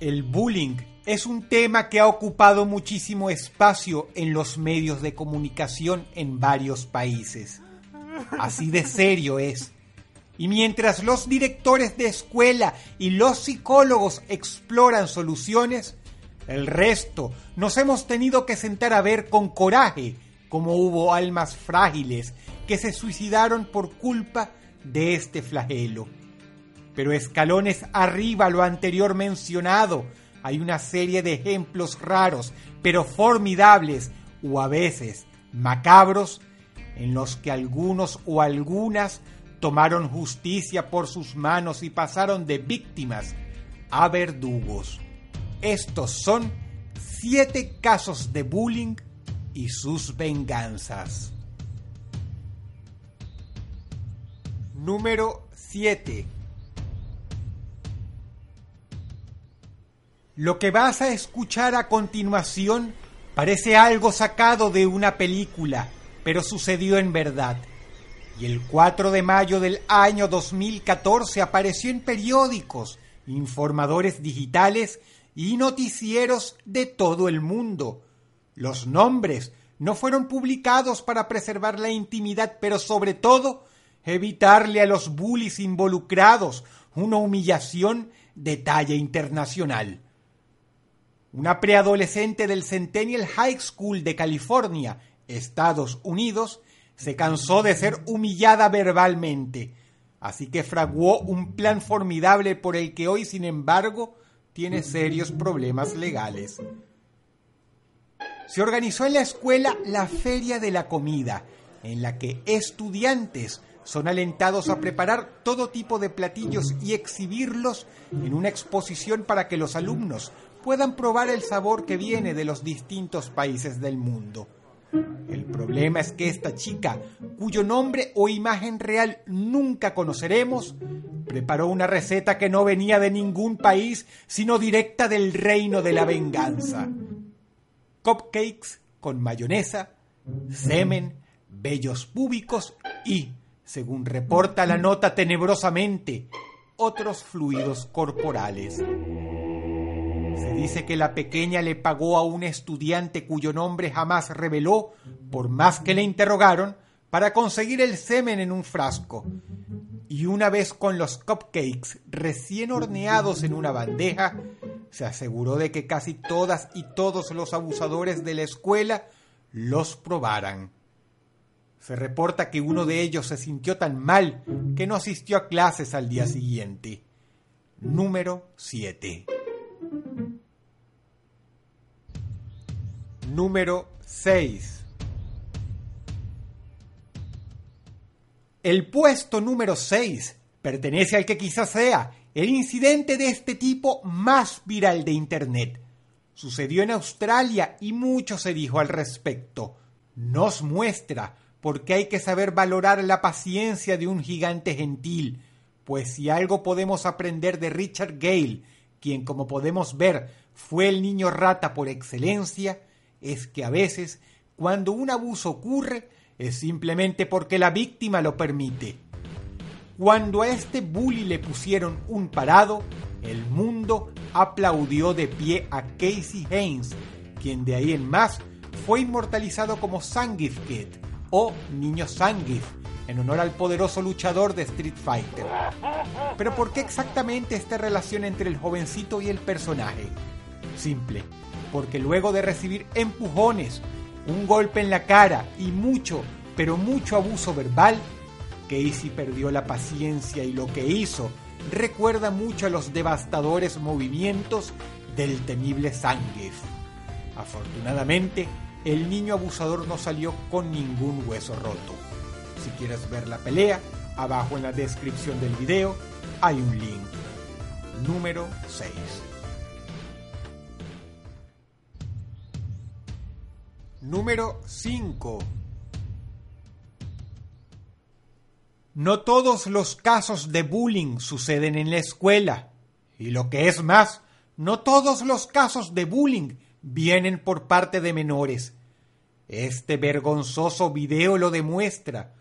El bullying es un tema que ha ocupado muchísimo espacio en los medios de comunicación en varios países. Así de serio es. Y mientras los directores de escuela y los psicólogos exploran soluciones, el resto nos hemos tenido que sentar a ver con coraje cómo hubo almas frágiles que se suicidaron por culpa de este flagelo. Pero escalones arriba lo anterior mencionado, hay una serie de ejemplos raros, pero formidables, o a veces macabros, en los que algunos o algunas tomaron justicia por sus manos y pasaron de víctimas a verdugos. Estos son siete casos de bullying y sus venganzas. Número 7 Lo que vas a escuchar a continuación parece algo sacado de una película, pero sucedió en verdad. Y el 4 de mayo del año 2014 apareció en periódicos, informadores digitales y noticieros de todo el mundo. Los nombres no fueron publicados para preservar la intimidad, pero sobre todo evitarle a los bullies involucrados una humillación de talla internacional. Una preadolescente del Centennial High School de California, Estados Unidos, se cansó de ser humillada verbalmente, así que fraguó un plan formidable por el que hoy, sin embargo, tiene serios problemas legales. Se organizó en la escuela la Feria de la Comida, en la que estudiantes son alentados a preparar todo tipo de platillos y exhibirlos en una exposición para que los alumnos puedan probar el sabor que viene de los distintos países del mundo. El problema es que esta chica, cuyo nombre o imagen real nunca conoceremos, preparó una receta que no venía de ningún país, sino directa del reino de la venganza. Cupcakes con mayonesa, semen, vellos púbicos y, según reporta la nota tenebrosamente, otros fluidos corporales. Dice que la pequeña le pagó a un estudiante cuyo nombre jamás reveló, por más que le interrogaron, para conseguir el semen en un frasco. Y una vez con los cupcakes recién horneados en una bandeja, se aseguró de que casi todas y todos los abusadores de la escuela los probaran. Se reporta que uno de ellos se sintió tan mal que no asistió a clases al día siguiente. Número 7. Número 6. El puesto número 6 pertenece al que quizás sea el incidente de este tipo más viral de Internet. Sucedió en Australia y mucho se dijo al respecto. Nos muestra por qué hay que saber valorar la paciencia de un gigante gentil, pues si algo podemos aprender de Richard Gale, quien como podemos ver fue el niño rata por excelencia, es que a veces, cuando un abuso ocurre, es simplemente porque la víctima lo permite. Cuando a este bully le pusieron un parado, el mundo aplaudió de pie a Casey Haynes, quien de ahí en más fue inmortalizado como Sangif Kid o Niño Sangif, en honor al poderoso luchador de Street Fighter. Pero ¿por qué exactamente esta relación entre el jovencito y el personaje? Simple, porque luego de recibir empujones, un golpe en la cara y mucho, pero mucho abuso verbal, Casey perdió la paciencia y lo que hizo recuerda mucho a los devastadores movimientos del temible Zangief. Afortunadamente, el niño abusador no salió con ningún hueso roto. Si quieres ver la pelea, abajo en la descripción del video hay un link. Número 6. Número 5. No todos los casos de bullying suceden en la escuela. Y lo que es más, no todos los casos de bullying vienen por parte de menores. Este vergonzoso video lo demuestra.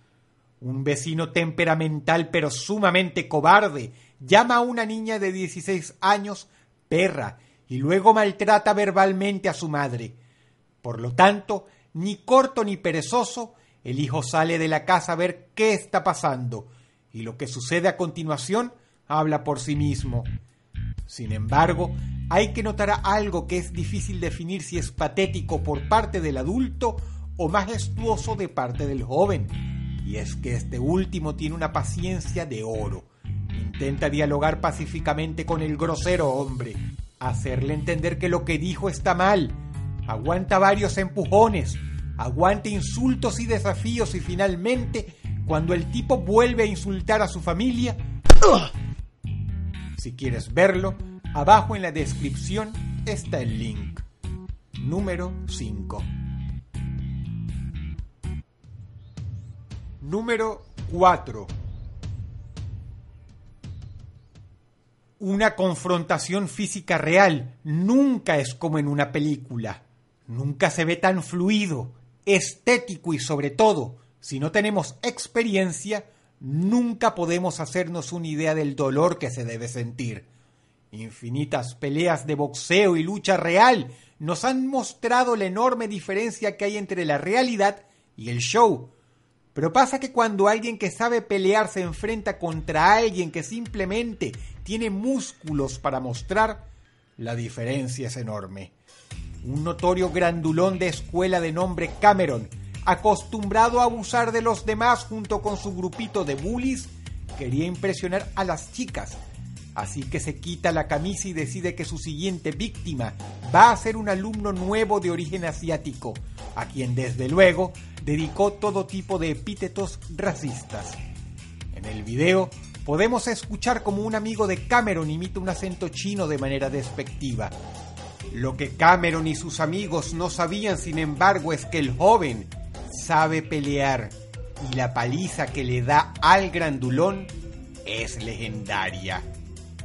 Un vecino temperamental pero sumamente cobarde llama a una niña de 16 años perra y luego maltrata verbalmente a su madre. Por lo tanto, ni corto ni perezoso, el hijo sale de la casa a ver qué está pasando, y lo que sucede a continuación habla por sí mismo. Sin embargo, hay que notar algo que es difícil definir si es patético por parte del adulto o majestuoso de parte del joven, y es que este último tiene una paciencia de oro. Intenta dialogar pacíficamente con el grosero hombre, hacerle entender que lo que dijo está mal, aguanta varios empujones, aguanta insultos y desafíos y finalmente, cuando el tipo vuelve a insultar a su familia, si quieres verlo, abajo en la descripción está el link. Número 5. Número 4. Una confrontación física real nunca es como en una película. Nunca se ve tan fluido, estético y sobre todo, si no tenemos experiencia, nunca podemos hacernos una idea del dolor que se debe sentir. Infinitas peleas de boxeo y lucha real nos han mostrado la enorme diferencia que hay entre la realidad y el show. Pero pasa que cuando alguien que sabe pelear se enfrenta contra alguien que simplemente tiene músculos para mostrar, la diferencia es enorme. Un notorio grandulón de escuela de nombre Cameron acostumbrado a abusar de los demás junto con su grupito de bullies, quería impresionar a las chicas. Así que se quita la camisa y decide que su siguiente víctima va a ser un alumno nuevo de origen asiático, a quien desde luego dedicó todo tipo de epítetos racistas. En el video podemos escuchar como un amigo de Cameron imita un acento chino de manera despectiva. Lo que Cameron y sus amigos no sabían, sin embargo, es que el joven sabe pelear y la paliza que le da al grandulón es legendaria.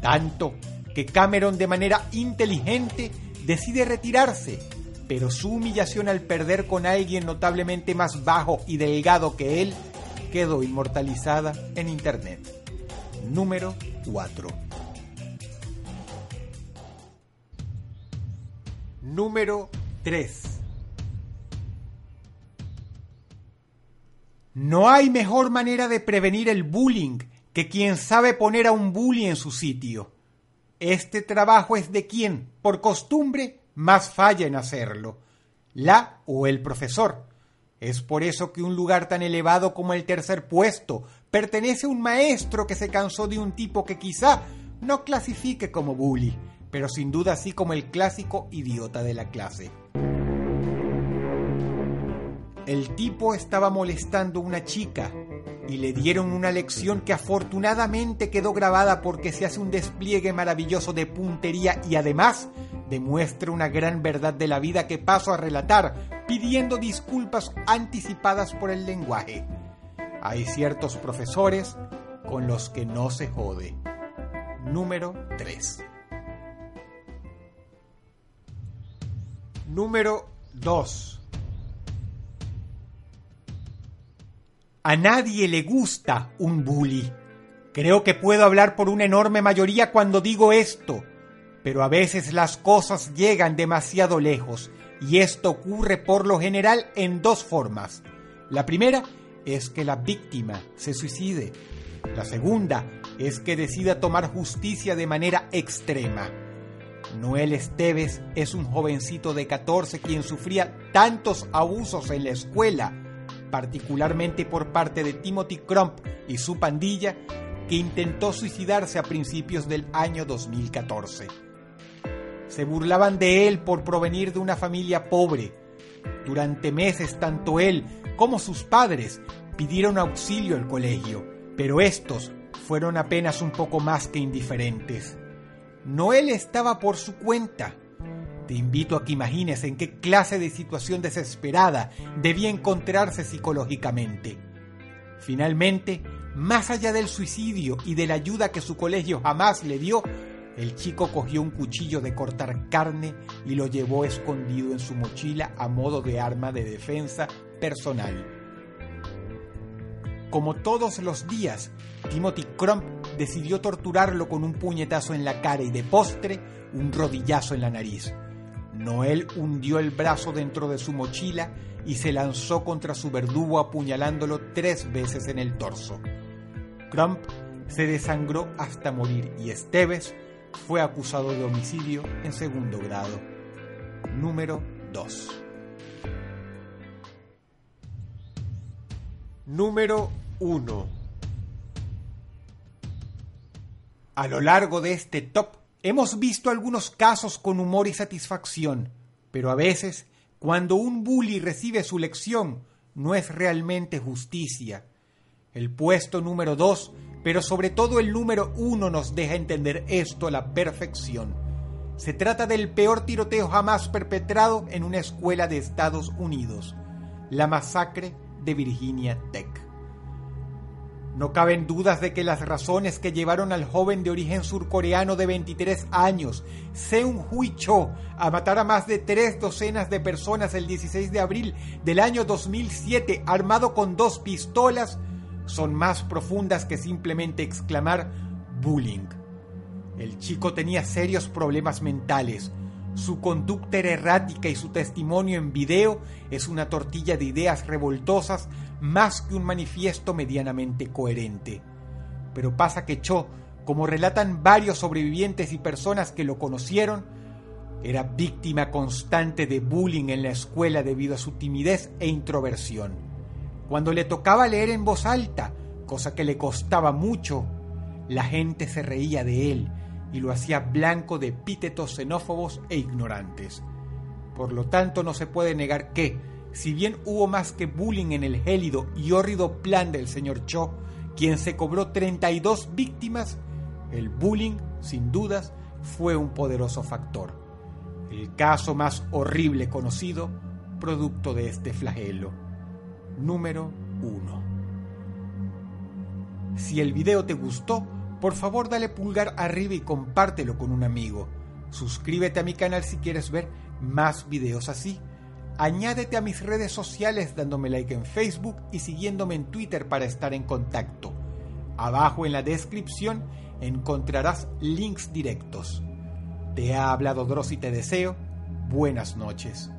Tanto que Cameron de manera inteligente decide retirarse, pero su humillación al perder con alguien notablemente más bajo y delgado que él quedó inmortalizada en Internet. Número 4. Número 3. No hay mejor manera de prevenir el bullying que quien sabe poner a un bully en su sitio. Este trabajo es de quien, por costumbre, más falla en hacerlo, la o el profesor. Es por eso que un lugar tan elevado como el tercer puesto pertenece a un maestro que se cansó de un tipo que quizá no clasifique como bully, pero sin duda así como el clásico idiota de la clase. El tipo estaba molestando a una chica y le dieron una lección que afortunadamente quedó grabada porque se hace un despliegue maravilloso de puntería y además demuestra una gran verdad de la vida que paso a relatar pidiendo disculpas anticipadas por el lenguaje. Hay ciertos profesores con los que no se jode. Número 3. Número 2. A nadie le gusta un bully. Creo que puedo hablar por una enorme mayoría cuando digo esto, pero a veces las cosas llegan demasiado lejos y esto ocurre por lo general en dos formas. La primera es que la víctima se suicide. La segunda es que decida tomar justicia de manera extrema. Noel Esteves es un jovencito de 14 quien sufría tantos abusos en la escuela particularmente por parte de Timothy Crump y su pandilla, que intentó suicidarse a principios del año 2014. Se burlaban de él por provenir de una familia pobre. Durante meses tanto él como sus padres pidieron auxilio al colegio, pero estos fueron apenas un poco más que indiferentes. Noel estaba por su cuenta. Te invito a que imagines en qué clase de situación desesperada debía encontrarse psicológicamente. Finalmente, más allá del suicidio y de la ayuda que su colegio jamás le dio, el chico cogió un cuchillo de cortar carne y lo llevó escondido en su mochila a modo de arma de defensa personal. Como todos los días, Timothy Crump decidió torturarlo con un puñetazo en la cara y de postre un rodillazo en la nariz. Noel hundió el brazo dentro de su mochila y se lanzó contra su verdugo apuñalándolo tres veces en el torso. Crump se desangró hasta morir y Esteves fue acusado de homicidio en segundo grado. Número 2. Número 1. A lo largo de este top hemos visto algunos casos con humor y satisfacción, pero a veces, cuando un bully recibe su lección, no es realmente justicia. El puesto número 2 pero sobre todo el número uno nos deja entender esto a la perfección. Se trata del peor tiroteo jamás perpetrado en una escuela de Estados Unidos, la masacre de Virginia Tech. No caben dudas de que las razones que llevaron al joven de origen surcoreano de 23 años, Seung Hui Cho, a matar a más de tres docenas de personas el 16 de abril del año 2007 armado con dos pistolas son más profundas que simplemente exclamar bullying. El chico tenía serios problemas mentales. Su conducta era errática y su testimonio en video es una tortilla de ideas revoltosas más que un manifiesto medianamente coherente. Pero pasa que Cho, como relatan varios sobrevivientes y personas que lo conocieron, era víctima constante de bullying en la escuela debido a su timidez e introversión. Cuando le tocaba leer en voz alta, cosa que le costaba mucho, la gente se reía de él y lo hacía blanco de epítetos xenófobos e ignorantes. Por lo tanto, no se puede negar que, si bien hubo más que bullying en el gélido y hórrido plan del señor Cho, quien se cobró 32 víctimas, el bullying, sin dudas, fue un poderoso factor. El caso más horrible conocido, producto de este flagelo número 1. Si el video te gustó, por favor dale pulgar arriba y compártelo con un amigo. Suscríbete a mi canal si quieres ver más videos así. Añádete a mis redes sociales dándome like en Facebook y siguiéndome en Twitter para estar en contacto. Abajo en la descripción encontrarás links directos. Te ha hablado Dross y te deseo buenas noches.